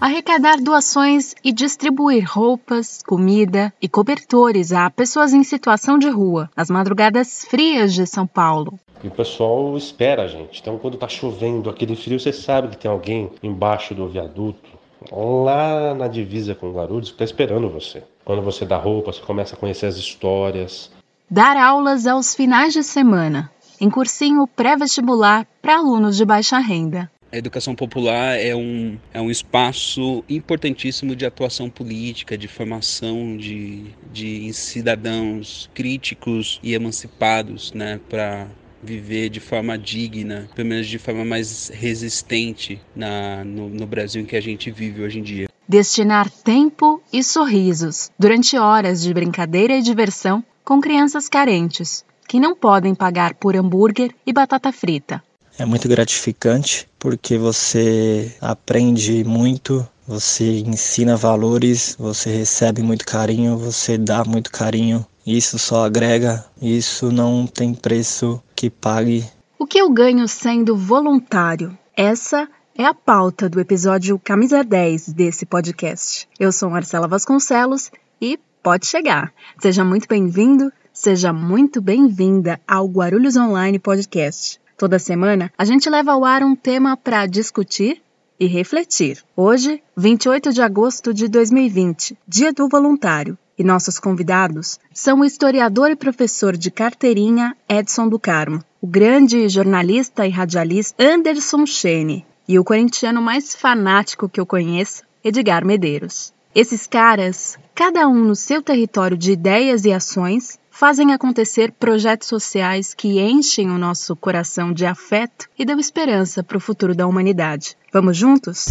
arrecadar doações e distribuir roupas, comida e cobertores a pessoas em situação de rua, nas madrugadas frias de São Paulo. E o pessoal espera a gente. Então, quando tá chovendo, aquele frio, você sabe que tem alguém embaixo do viaduto, lá na divisa com Guarulhos, que está esperando você. Quando você dá roupa, você começa a conhecer as histórias. Dar aulas aos finais de semana, em cursinho pré-vestibular para alunos de baixa renda. A educação popular é um, é um espaço importantíssimo de atuação política, de formação de, de cidadãos críticos e emancipados né, para viver de forma digna, pelo menos de forma mais resistente na, no, no Brasil em que a gente vive hoje em dia. Destinar tempo e sorrisos durante horas de brincadeira e diversão com crianças carentes, que não podem pagar por hambúrguer e batata frita. É muito gratificante porque você aprende muito, você ensina valores, você recebe muito carinho, você dá muito carinho isso só agrega, isso não tem preço que pague. O que eu ganho sendo voluntário? Essa é a pauta do episódio Camisa 10 desse podcast. Eu sou Marcela Vasconcelos e pode chegar. Seja muito bem-vindo, seja muito bem-vinda ao Guarulhos Online Podcast. Toda semana a gente leva ao ar um tema para discutir e refletir. Hoje, 28 de agosto de 2020, Dia do Voluntário. E nossos convidados são o historiador e professor de carteirinha Edson do Carmo, o grande jornalista e radialista Anderson Chene e o corintiano mais fanático que eu conheço, Edgar Medeiros. Esses caras, cada um no seu território de ideias e ações, fazem acontecer projetos sociais que enchem o nosso coração de afeto e dão esperança para o futuro da humanidade. Vamos juntos?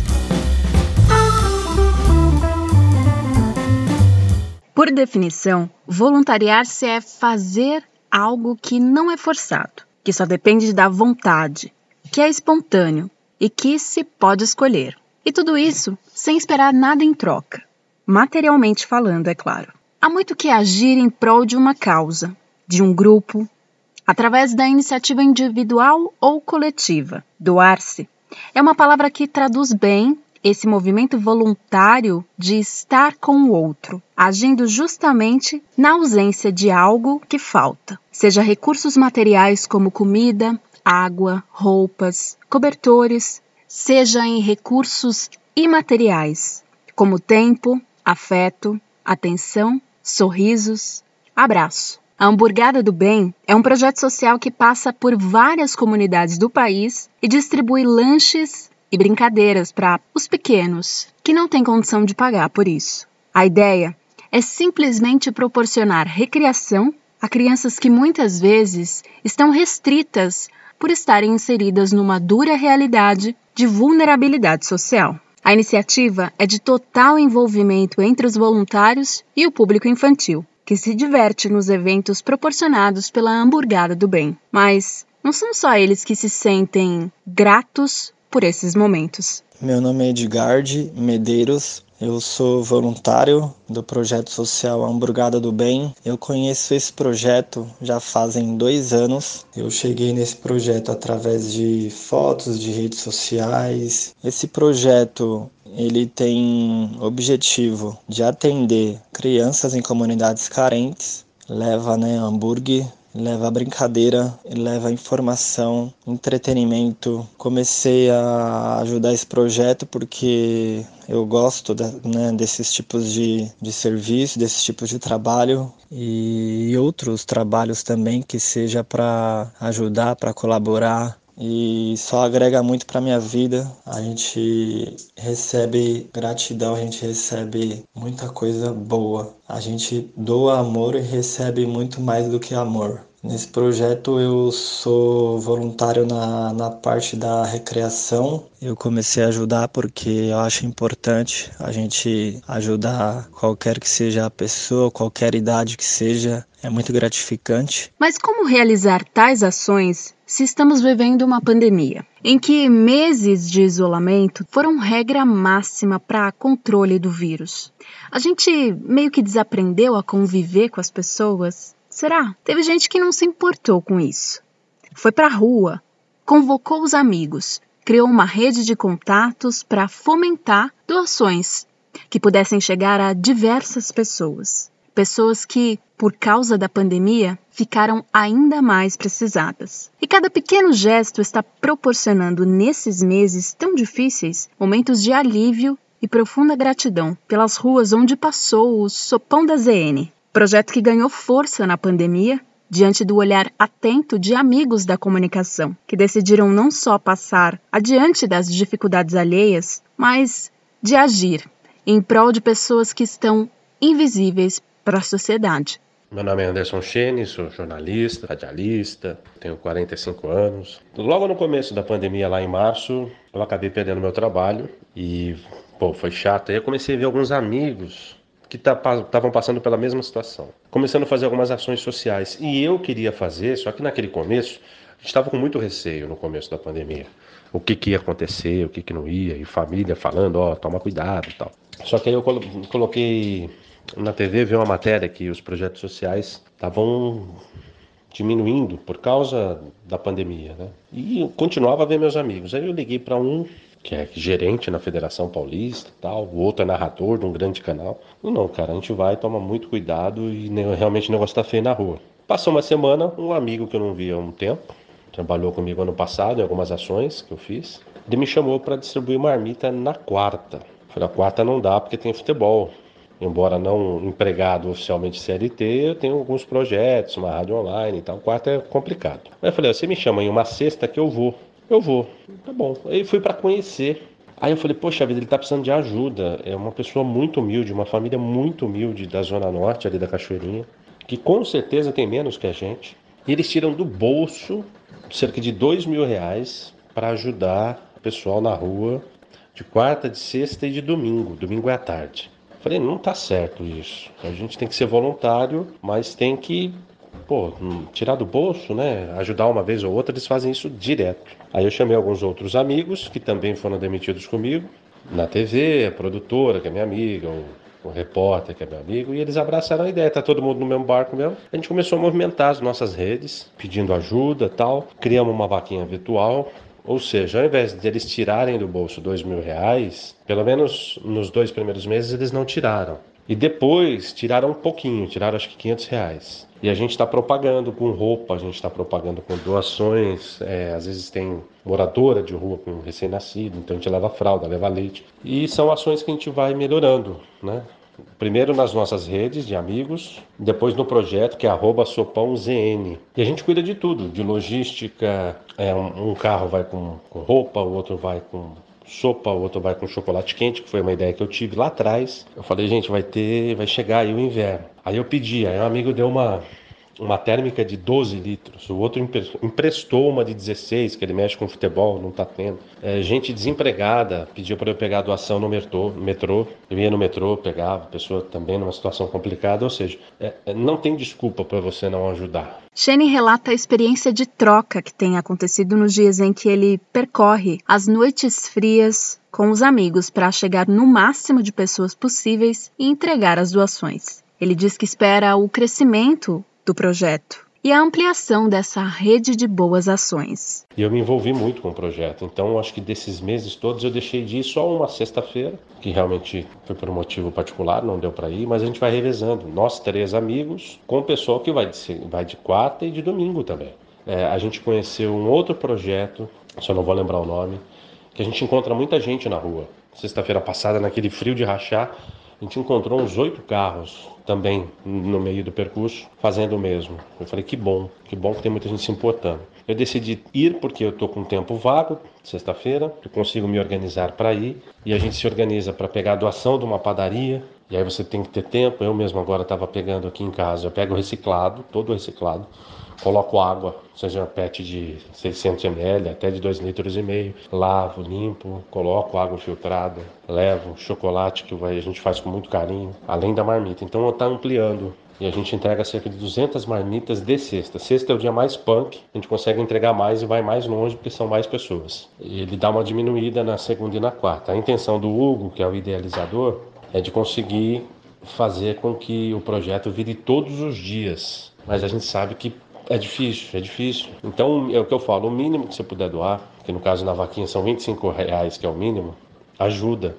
Por definição, voluntariar-se é fazer algo que não é forçado, que só depende da vontade, que é espontâneo e que se pode escolher. E tudo isso sem esperar nada em troca, materialmente falando, é claro. Há muito que agir em prol de uma causa, de um grupo, através da iniciativa individual ou coletiva. Doar-se é uma palavra que traduz bem esse movimento voluntário de estar com o outro, agindo justamente na ausência de algo que falta, seja recursos materiais como comida, água, roupas, cobertores, seja em recursos imateriais, como tempo, afeto, atenção, sorrisos, abraço. A Hamburgada do Bem é um projeto social que passa por várias comunidades do país e distribui lanches e brincadeiras para os pequenos que não têm condição de pagar por isso. A ideia é simplesmente proporcionar recreação a crianças que muitas vezes estão restritas por estarem inseridas numa dura realidade de vulnerabilidade social. A iniciativa é de total envolvimento entre os voluntários e o público infantil, que se diverte nos eventos proporcionados pela Hamburgada do Bem. Mas não são só eles que se sentem gratos por esses momentos. Meu nome é Edgard Medeiros, eu sou voluntário do projeto social Hamburgada do Bem. Eu conheço esse projeto já fazem dois anos. Eu cheguei nesse projeto através de fotos de redes sociais. Esse projeto ele tem objetivo de atender crianças em comunidades carentes. Leva né, hambúrguer leva brincadeira, leva informação, entretenimento. Comecei a ajudar esse projeto porque eu gosto né, desses tipos de, de serviço, desses tipos de trabalho e outros trabalhos também que seja para ajudar, para colaborar e só agrega muito para minha vida. A gente recebe gratidão, a gente recebe muita coisa boa. A gente doa amor e recebe muito mais do que amor. Nesse projeto eu sou voluntário na, na parte da recreação. Eu comecei a ajudar porque eu acho importante a gente ajudar qualquer que seja a pessoa, qualquer idade que seja. É muito gratificante. Mas como realizar tais ações se estamos vivendo uma pandemia, em que meses de isolamento foram regra máxima para controle do vírus? A gente meio que desaprendeu a conviver com as pessoas Será? Teve gente que não se importou com isso. Foi para a rua, convocou os amigos, criou uma rede de contatos para fomentar doações que pudessem chegar a diversas pessoas. Pessoas que, por causa da pandemia, ficaram ainda mais precisadas. E cada pequeno gesto está proporcionando, nesses meses tão difíceis, momentos de alívio e profunda gratidão pelas ruas onde passou o Sopão da ZN, projeto que ganhou força na pandemia diante do olhar atento de amigos da comunicação, que decidiram não só passar adiante das dificuldades alheias, mas de agir em prol de pessoas que estão invisíveis para a sociedade. Meu nome é Anderson Chene, sou jornalista, radialista, tenho 45 anos. Logo no começo da pandemia, lá em março, eu acabei perdendo meu trabalho e, pô, foi chato. Aí eu comecei a ver alguns amigos que estavam passando pela mesma situação, começando a fazer algumas ações sociais. E eu queria fazer, só que naquele começo, a gente estava com muito receio no começo da pandemia. O que, que ia acontecer, o que, que não ia, e família falando, ó, oh, toma cuidado e tal. Só que aí eu coloquei na TV vi uma matéria que os projetos sociais estavam diminuindo por causa da pandemia, né? E continuava a ver meus amigos. Aí eu liguei para um que é gerente na Federação Paulista, tal, o outro é narrador de um grande canal. não, cara, a gente vai, toma muito cuidado e realmente o negócio tá feio na rua. Passou uma semana, um amigo que eu não via há um tempo, trabalhou comigo ano passado em algumas ações que eu fiz, ele me chamou para distribuir marmita na quarta. falei, a quarta não dá porque tem futebol embora não empregado oficialmente CLT, eu tenho alguns projetos, uma rádio online e tal. O quarto é complicado. Aí eu falei, você me chama em uma sexta que eu vou. Eu vou. Tá bom. Aí fui para conhecer. Aí eu falei, poxa vida, ele tá precisando de ajuda. É uma pessoa muito humilde, uma família muito humilde da Zona Norte, ali da Cachoeirinha, que com certeza tem menos que a gente. E eles tiram do bolso cerca de dois mil reais para ajudar o pessoal na rua de quarta, de sexta e de domingo. Domingo é à tarde. Falei, não tá certo isso. A gente tem que ser voluntário, mas tem que, pô, hum, tirar do bolso, né? Ajudar uma vez ou outra, eles fazem isso direto. Aí eu chamei alguns outros amigos que também foram demitidos comigo, na TV, a produtora, que é minha amiga, o, o repórter, que é meu amigo, e eles abraçaram a ideia, tá todo mundo no mesmo barco mesmo. A gente começou a movimentar as nossas redes, pedindo ajuda tal. Criamos uma vaquinha virtual, ou seja, ao invés de eles tirarem do bolso dois mil reais, pelo menos nos dois primeiros meses eles não tiraram. E depois tiraram um pouquinho, tiraram acho que 500 reais. E a gente está propagando com roupa, a gente está propagando com doações. É, às vezes tem moradora de rua com recém-nascido, então a gente leva fralda, leva leite. E são ações que a gente vai melhorando, né? Primeiro nas nossas redes de amigos, depois no projeto que é @sopãozn. E a gente cuida de tudo, de logística. É, um, um carro vai com, com roupa, o outro vai com sopa, o outro vai com chocolate quente, que foi uma ideia que eu tive lá atrás. Eu falei, gente, vai ter, vai chegar aí o inverno. Aí eu pedi, aí um amigo deu uma uma térmica de 12 litros, o outro emprestou uma de 16, que ele mexe com futebol, não está tendo. É, gente desempregada pediu para eu pegar doação no metrô, metrô, eu ia no metrô, pegava, pessoa também numa situação complicada, ou seja, é, é não tem desculpa para você não ajudar. Shane relata a experiência de troca que tem acontecido nos dias em que ele percorre as noites frias com os amigos para chegar no máximo de pessoas possíveis e entregar as doações. Ele diz que espera o crescimento do projeto e a ampliação dessa rede de boas ações. Eu me envolvi muito com o projeto, então acho que desses meses todos eu deixei de ir só uma sexta-feira, que realmente foi por um motivo particular, não deu para ir, mas a gente vai revezando. Nós três amigos com o pessoal que vai de, vai de quarta e de domingo também. É, a gente conheceu um outro projeto, só não vou lembrar o nome, que a gente encontra muita gente na rua. Sexta-feira passada, naquele frio de rachar, a gente encontrou uns oito carros também no meio do percurso fazendo o mesmo. Eu falei que bom, que bom que tem muita gente se importando. Eu decidi ir porque eu estou com tempo vago, sexta-feira, eu consigo me organizar para ir e a gente se organiza para pegar a doação de uma padaria. E aí você tem que ter tempo. Eu mesmo agora estava pegando aqui em casa, eu pego reciclado, todo reciclado coloco água, seja PET de 600 ml até de 2 litros e meio, lavo, limpo, coloco água filtrada, levo chocolate que a gente faz com muito carinho, além da marmita. Então está ampliando e a gente entrega cerca de 200 marmitas de sexta. Sexta é o dia mais punk, a gente consegue entregar mais e vai mais longe porque são mais pessoas. E ele dá uma diminuída na segunda e na quarta. A intenção do Hugo, que é o idealizador, é de conseguir fazer com que o projeto vire todos os dias. Mas a gente sabe que é difícil, é difícil. Então é o que eu falo, o mínimo que você puder doar, que no caso na vaquinha são 25 reais, que é o mínimo, ajuda.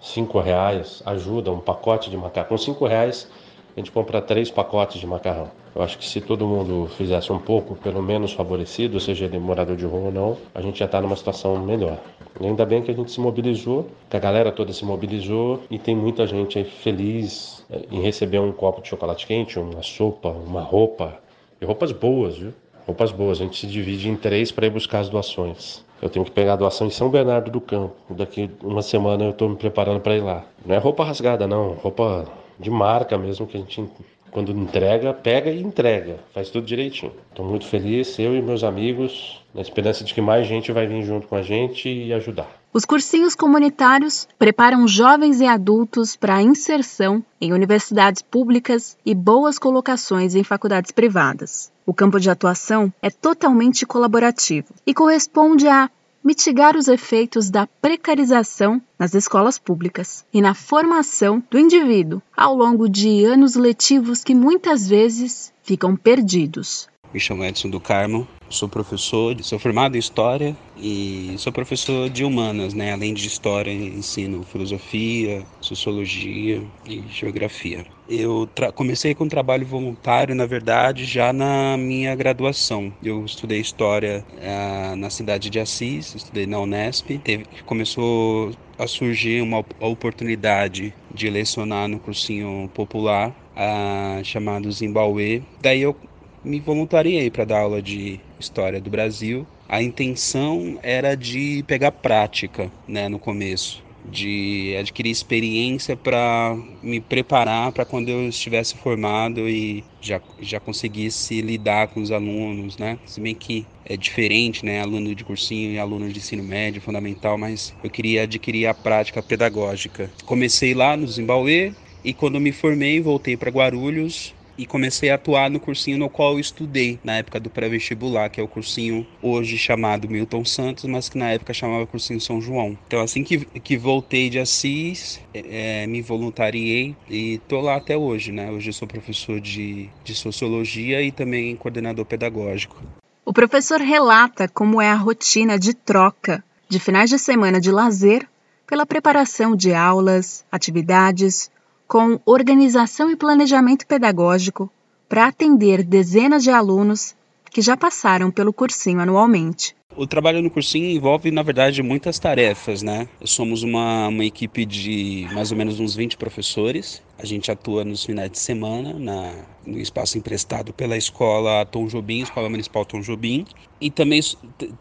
5 reais ajuda um pacote de macarrão. Com 5 reais a gente compra três pacotes de macarrão. Eu acho que se todo mundo fizesse um pouco, pelo menos favorecido, seja ele morador de rua ou não, a gente já está numa situação melhor. E ainda bem que a gente se mobilizou, que a galera toda se mobilizou e tem muita gente aí feliz eh, em receber um copo de chocolate quente, uma sopa, uma roupa. E roupas boas, viu? Roupas boas. A gente se divide em três para ir buscar as doações. Eu tenho que pegar a doação em São Bernardo do Campo. Daqui uma semana eu estou me preparando para ir lá. Não é roupa rasgada, não. Roupa de marca mesmo que a gente quando entrega, pega e entrega, faz tudo direitinho. Estou muito feliz, eu e meus amigos, na esperança de que mais gente vai vir junto com a gente e ajudar. Os cursinhos comunitários preparam jovens e adultos para inserção em universidades públicas e boas colocações em faculdades privadas. O campo de atuação é totalmente colaborativo e corresponde a mitigar os efeitos da precarização nas escolas públicas e na formação do indivíduo ao longo de anos letivos que muitas vezes ficam perdidos. Me chamo Edson do Carmo, sou professor, sou formado em História e sou professor de Humanas, né? Além de História, ensino Filosofia, Sociologia e Geografia. Eu comecei com trabalho voluntário, na verdade, já na minha graduação. Eu estudei História uh, na cidade de Assis, estudei na Unesp. Teve, começou a surgir uma oportunidade de lecionar no cursinho popular uh, chamado Zimbabwe. Daí eu me voluntariei para dar aula de história do Brasil. A intenção era de pegar prática, né, no começo, de adquirir experiência para me preparar para quando eu estivesse formado e já, já conseguisse lidar com os alunos, né? Se bem que é diferente, né? Aluno de cursinho e aluno de ensino médio, fundamental, mas eu queria adquirir a prática pedagógica. Comecei lá no Zimbabwe e quando me formei, voltei para Guarulhos e comecei a atuar no cursinho no qual eu estudei na época do pré-vestibular, que é o cursinho hoje chamado Milton Santos, mas que na época chamava cursinho São João. Então assim que, que voltei de Assis, é, é me voluntariei e tô lá até hoje, né? Hoje eu sou professor de, de sociologia e também coordenador pedagógico. O professor relata como é a rotina de troca de finais de semana de lazer pela preparação de aulas, atividades, com organização e planejamento pedagógico para atender dezenas de alunos que já passaram pelo cursinho anualmente. O trabalho no cursinho envolve, na verdade, muitas tarefas, né? Somos uma, uma equipe de mais ou menos uns 20 professores. A gente atua nos finais de semana na, no espaço emprestado pela escola Tom Jobim, Escola Municipal Tom Jobim. E também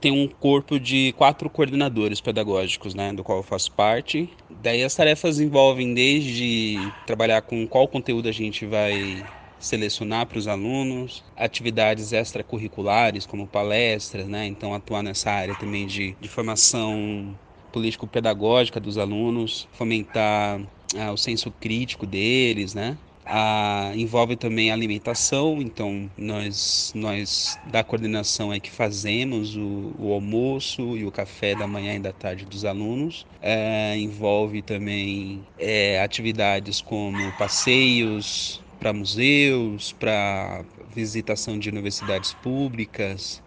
tem um corpo de quatro coordenadores pedagógicos, né? Do qual eu faço parte. Daí as tarefas envolvem desde trabalhar com qual conteúdo a gente vai selecionar para os alunos, atividades extracurriculares como palestras, né? Então atuar nessa área também de, de formação político-pedagógica dos alunos, fomentar ah, o senso crítico deles, né? Ah, envolve também alimentação, então nós, nós da coordenação é que fazemos o, o almoço e o café da manhã e da tarde dos alunos. É, envolve também é, atividades como passeios, para museus, para visitação de universidades públicas,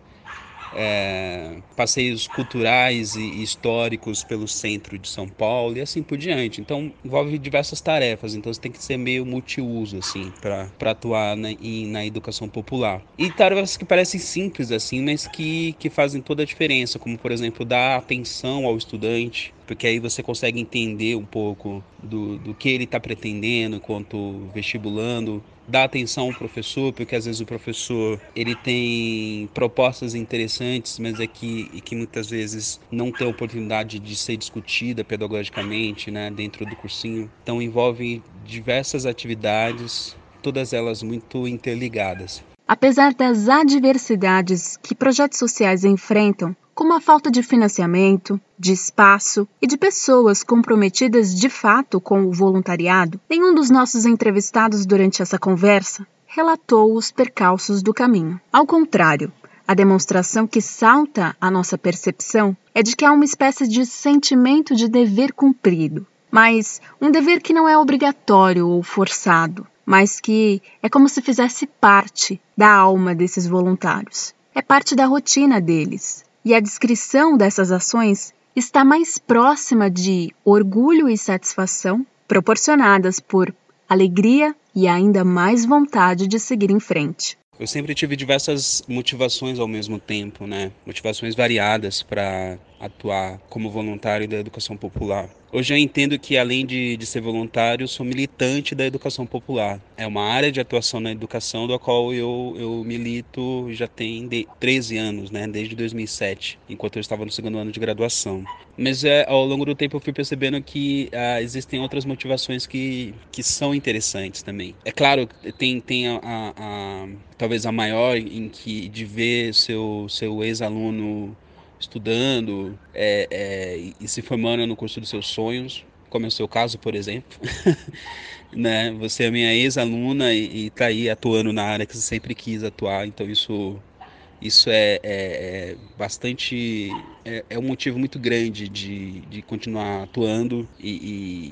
é, passeios culturais e históricos pelo centro de São Paulo e assim por diante. Então envolve diversas tarefas, então você tem que ser meio multiuso assim para atuar na, na educação popular. E tarefas que parecem simples assim, mas que, que fazem toda a diferença, como por exemplo dar atenção ao estudante, porque aí você consegue entender um pouco do, do que ele está pretendendo enquanto vestibulando, dar atenção ao professor, porque às vezes o professor ele tem propostas interessantes, mas é que, e que muitas vezes não tem oportunidade de ser discutida pedagogicamente né, dentro do cursinho. Então envolve diversas atividades, todas elas muito interligadas. Apesar das adversidades que projetos sociais enfrentam, como a falta de financiamento, de espaço e de pessoas comprometidas de fato com o voluntariado, nenhum dos nossos entrevistados durante essa conversa relatou os percalços do caminho. Ao contrário, a demonstração que salta à nossa percepção é de que há uma espécie de sentimento de dever cumprido, mas um dever que não é obrigatório ou forçado, mas que é como se fizesse parte da alma desses voluntários. É parte da rotina deles, E a descrição dessas ações está mais próxima de orgulho e satisfação proporcionadas por alegria e ainda mais vontade de seguir em frente. Eu sempre tive diversas motivações ao mesmo tempo, né? Motivações variadas para atuar como voluntário da educação popular. Hoje eu entendo que, além de, de ser voluntário, sou militante da educação popular. É uma área de atuação na educação da qual eu, eu milito já tem de 13 anos, né? desde 2007, enquanto eu estava no segundo ano de graduação. Mas é, ao longo do tempo eu fui percebendo que ah, existem outras motivações que, que são interessantes também. É claro, tem, tem a, a, a talvez a maior em que de ver seu, seu ex-aluno estudando é, é, e se formando no curso dos seus sonhos, como é o seu caso, por exemplo. né? Você é minha ex-aluna e está aí atuando na área que você sempre quis atuar, então isso isso é, é, é bastante é, é, um motivo muito grande de, de continuar atuando e,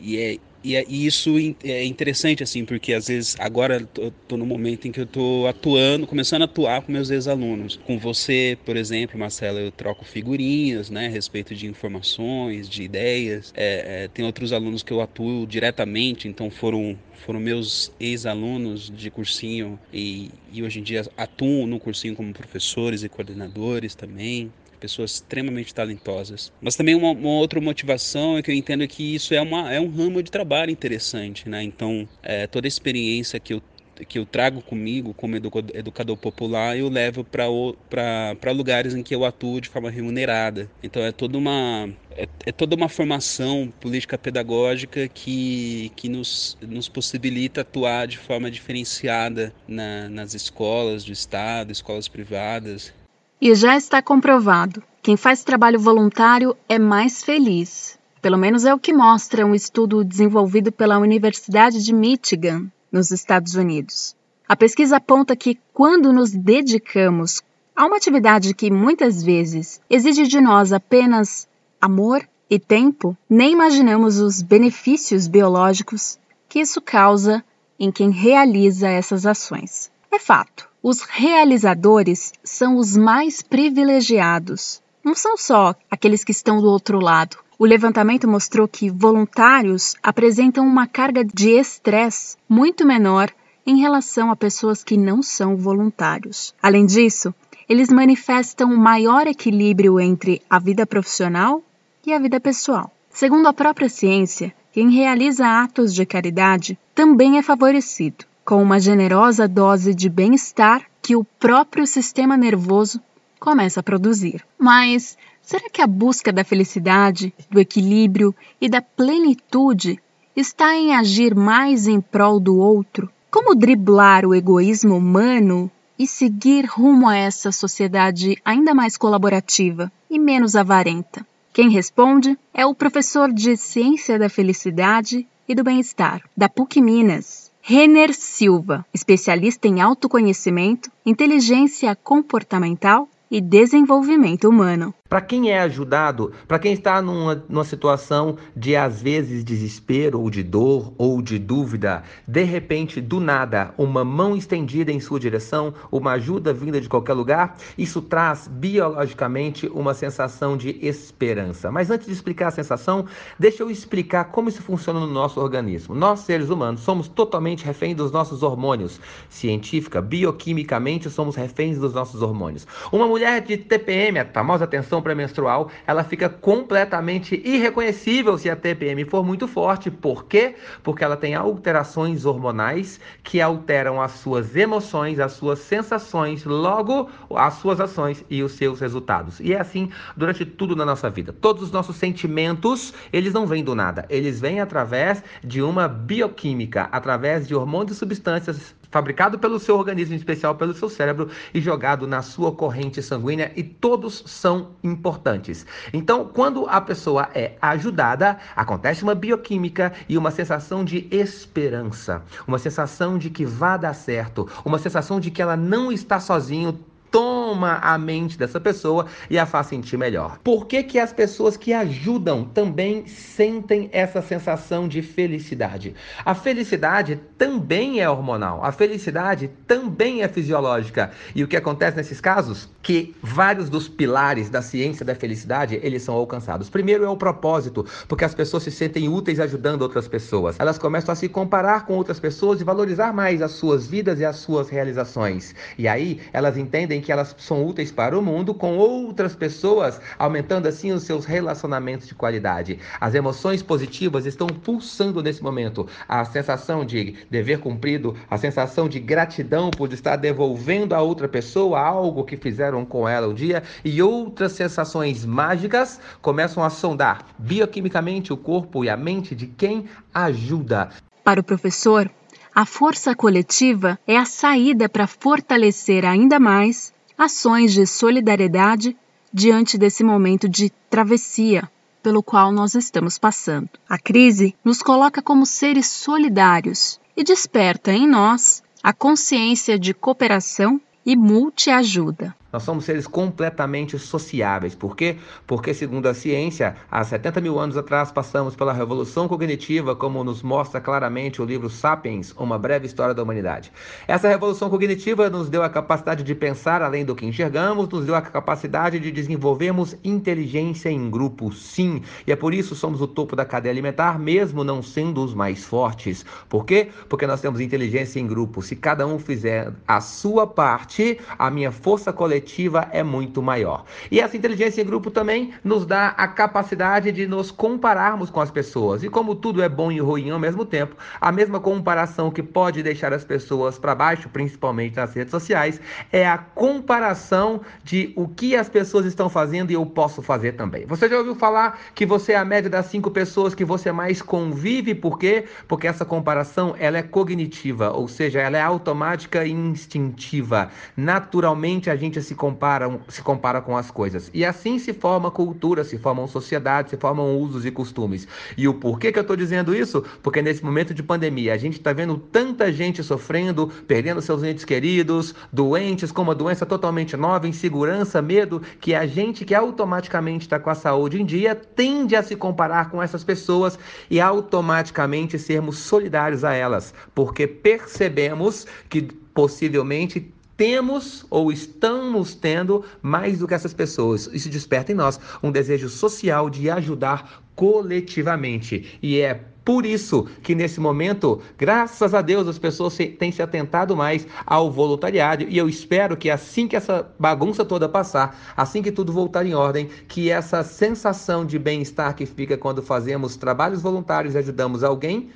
e, e é e, é, e, isso é interessante, assim, porque às vezes agora eu tô, no momento em que eu tô atuando, começando a atuar com meus ex-alunos. Com você, por exemplo, Marcela, eu troco figurinhas, né, a respeito de informações, de ideias. É, é, tem outros alunos que eu atuo diretamente, então foram foram meus ex-alunos de cursinho e, e hoje em dia atuam no cursinho como professores e coordenadores também pessoas extremamente talentosas. Mas também uma, uma, outra motivação é que eu entendo que isso é, uma, é um ramo de trabalho interessante, né? Então, é, toda a experiência que eu que eu trago comigo como educador popular, eu levo para lugares em que eu atuo de forma remunerada. Então é toda uma é, é toda uma formação política pedagógica que, que nos, nos possibilita atuar de forma diferenciada na, nas escolas do Estado, escolas privadas. E já está comprovado: quem faz trabalho voluntário é mais feliz. Pelo menos é o que mostra um estudo desenvolvido pela Universidade de Michigan, nos Estados Unidos. A pesquisa aponta que quando nos dedicamos a uma atividade que muitas vezes exige de nós apenas amor e tempo, nem imaginamos os benefícios biológicos que isso causa em quem realiza essas ações. É fato, os realizadores são os mais privilegiados. Não são só aqueles que estão do outro lado. O levantamento mostrou que voluntários apresentam uma carga de estresse muito menor em relação a pessoas que não são voluntários. Além disso, eles manifestam maior equilíbrio entre a vida profissional e a vida pessoal. Segundo a própria ciência, quem realiza atos de caridade também é favorecido com uma generosa dose de bem-estar que o próprio sistema nervoso começa a produzir. Mas será que a busca da felicidade, do equilíbrio e da plenitude está em agir mais em prol do outro? Como driblar o egoísmo humano e seguir rumo a essa sociedade ainda mais colaborativa e menos avarenta? Quem responde é o professor de Ciência da Felicidade e do Bem-Estar, da PUC Minas, Renner Silva, especialista em autoconhecimento, inteligência comportamental e desenvolvimento humano. Para quem é ajudado, para quem está numa, numa situação de às vezes desespero ou de dor ou de dúvida, de repente, do nada, uma mão estendida em sua direção, uma ajuda vinda de qualquer lugar, isso traz biologicamente uma sensação de esperança. Mas antes de explicar a sensação, deixa eu explicar como isso funciona no nosso organismo. Nós, seres humanos, somos totalmente reféns dos nossos hormônios. Científica, bioquimicamente, somos reféns dos nossos hormônios. Uma mulher de TPM, a famosa tensão pré-menstrual, ela fica completamente irreconhecível se a TPM for muito forte. Por quê? Porque ela tem alterações hormonais que alteram as suas emoções, as suas sensações, logo as suas ações e os seus resultados. E é assim durante tudo na nossa vida. Todos os nossos sentimentos, eles não vêm do nada. Eles vêm através de uma bioquímica, através de hormônios e substâncias fabricado pelo seu organismo, em especial pelo seu cérebro, e jogado na sua corrente sanguínea, e todos são importantes. Então, quando a pessoa é ajudada, acontece uma bioquímica e uma sensação de esperança, uma sensação de que vai dar certo, uma sensação de que ela não está sozinho. Tom toma a mente dessa pessoa e a faz sentir melhor. Por que, que as pessoas que ajudam também sentem essa sensação de felicidade? A felicidade também é hormonal, a felicidade também é fisiológica. E o que acontece nesses casos? Que vários dos pilares da ciência da felicidade, eles são alcançados. Primeiro é o propósito, porque as pessoas se sentem úteis ajudando outras pessoas. Elas começam a se comparar com outras pessoas e valorizar mais as suas vidas e as suas realizações. E aí elas entendem que elas são úteis para o mundo com outras pessoas, aumentando assim os seus relacionamentos de qualidade. As emoções positivas estão pulsando nesse momento. A sensação de dever cumprido, a sensação de gratidão por estar devolvendo a outra pessoa algo que fizeram com ela um dia e outras sensações mágicas começam a sondar bioquimicamente o corpo e a mente de quem ajuda. Para o professor, a força coletiva é a saída para fortalecer ainda mais ações de solidariedade diante desse momento de travessia pelo qual nós estamos passando. A crise nos coloca como seres solidários e desperta em nós a consciência de cooperação e multiajuda. Nós somos seres completamente sociáveis. Por quê? Porque, segundo a ciência, há 70 mil anos atrás passamos pela revolução cognitiva, como nos mostra claramente o livro Sapiens, Uma Breve História da Humanidade. Essa revolução cognitiva nos deu a capacidade de pensar além do que enxergamos, nos deu a capacidade de desenvolvermos inteligência em grupo, sim. E é por isso somos o topo da cadeia alimentar, mesmo não sendo os mais fortes. Por quê? Porque nós temos inteligência em grupo. Se cada um fizer a sua parte, a minha força coletiva coletiva é muito maior. E essa inteligência em grupo também nos dá a capacidade de nos compararmos com as pessoas. E como tudo é bom e ruim ao mesmo tempo, a mesma comparação que pode deixar as pessoas para baixo, principalmente nas redes sociais, é a comparação de o que as pessoas estão fazendo e eu posso fazer também. Você já ouviu falar que você é a média das cinco pessoas que você mais convive? Por quê? Porque essa comparação ela é cognitiva, ou seja, ela é automática e instintiva. Naturalmente a gente se comparam, se compara com as coisas. E assim se forma cultura, se formam sociedades, se formam usos e costumes. E o porquê que eu estou dizendo isso? Porque nesse momento de pandemia, a gente está vendo tanta gente sofrendo, perdendo seus entes queridos, doentes com uma doença totalmente nova, insegurança, medo, que a gente que automaticamente está com a saúde em dia tende a se comparar com essas pessoas e automaticamente sermos solidários a elas, porque percebemos que possivelmente temos ou estamos tendo mais do que essas pessoas. Isso desperta em nós um desejo social de ajudar coletivamente. E é por isso que nesse momento, graças a Deus, as pessoas têm se atentado mais ao voluntariado e eu espero que assim que essa bagunça toda passar, assim que tudo voltar em ordem, que essa sensação de bem-estar que fica quando fazemos trabalhos voluntários e ajudamos alguém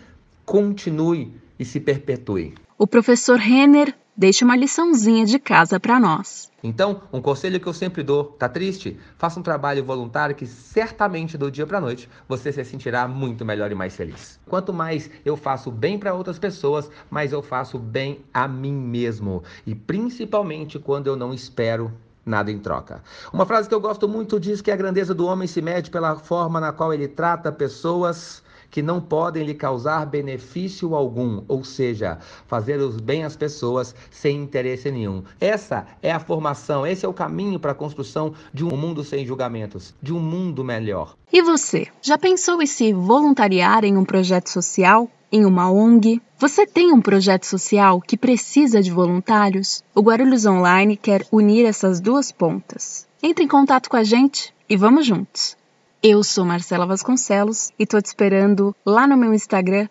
continue e se perpetue. O professor Renner deixa uma liçãozinha de casa para nós. Então, um conselho que eu sempre dou, tá triste? Faça um trabalho voluntário que certamente do dia para noite você se sentirá muito melhor e mais feliz. Quanto mais eu faço bem para outras pessoas, mais eu faço bem a mim mesmo, e principalmente quando eu não espero nada em troca. Uma frase que eu gosto muito diz que a grandeza do homem se mede pela forma na qual ele trata pessoas que não podem lhe causar benefício algum, ou seja, fazer os bem às pessoas sem interesse nenhum. Essa é a formação, esse é o caminho para a construção de um mundo sem julgamentos, de um mundo melhor. E você, já pensou em se voluntariar em um projeto social? Em uma ONG? Você tem um projeto social que precisa de voluntários? O Guarulhos Online quer unir essas duas pontas. Entre em contato com a gente e vamos juntos! Eu sou Marcela Vasconcelos e tô te esperando lá no meu Instagram,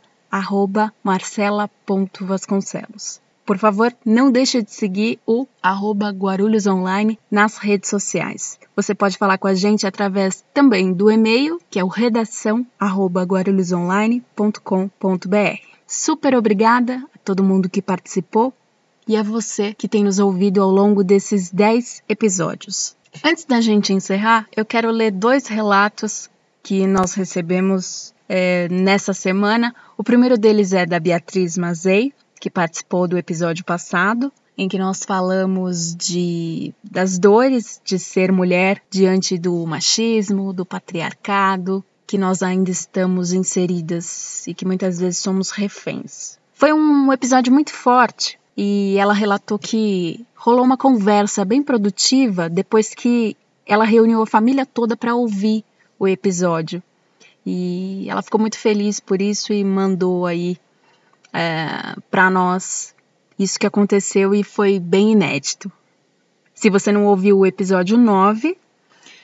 marcela.vasconcelos. Por favor, não deixe de seguir o arroba Guarulhos Online nas redes sociais. Você pode falar com a gente através também do e-mail, que é o redação arroba guarulhosonline.com.br. Super obrigada a todo mundo que participou e a você que tem nos ouvido ao longo desses 10 episódios. Antes da gente encerrar, eu quero ler dois relatos que nós recebemos é, nessa semana. O primeiro deles é da Beatriz Mazei, que participou do episódio passado, em que nós falamos de, das dores de ser mulher diante do machismo, do patriarcado, que nós ainda estamos inseridas e que muitas vezes somos reféns. Foi um episódio muito forte e ela relatou que rolou uma conversa bem produtiva depois que ela reuniu a família toda para ouvir o episódio. E ela ficou muito feliz por isso e mandou aí é, para nós isso que aconteceu e foi bem inédito. Se você não ouviu o episódio 9,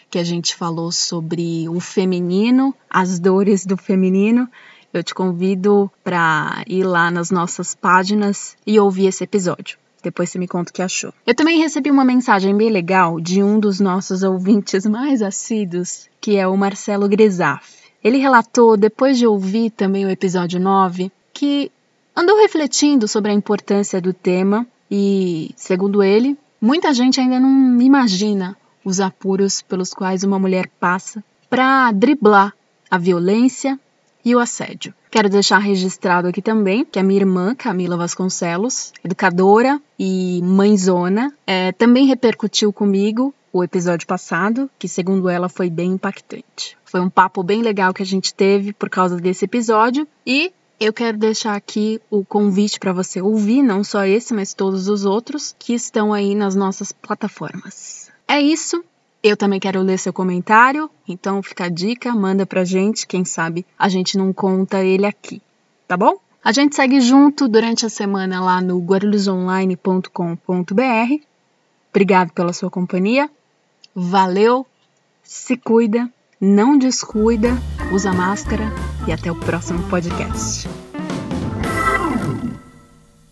que a gente falou sobre o feminino, as dores do feminino, eu te convido para ir lá nas nossas páginas e ouvir esse episódio. Depois você me conta o que achou. Eu também recebi uma mensagem bem legal de um dos nossos ouvintes mais assíduos, que é o Marcelo Grisaf. Ele relatou, depois de ouvir também o episódio 9, que andou refletindo sobre a importância do tema e, segundo ele, muita gente ainda não imagina os apuros pelos quais uma mulher passa para driblar a violência e o assédio. Quero deixar registrado aqui também que a minha irmã, Camila Vasconcelos, educadora e mãezona, é, também repercutiu comigo o episódio passado, que segundo ela foi bem impactante. Foi um papo bem legal que a gente teve por causa desse episódio e eu quero deixar aqui o convite para você ouvir, não só esse, mas todos os outros que estão aí nas nossas plataformas. É isso, eu também quero ler seu comentário, então fica a dica, manda pra gente, quem sabe a gente não conta ele aqui, tá bom? A gente segue junto durante a semana lá no guarulhosonline.com.br. Obrigado pela sua companhia. Valeu, se cuida, não descuida, usa máscara e até o próximo podcast.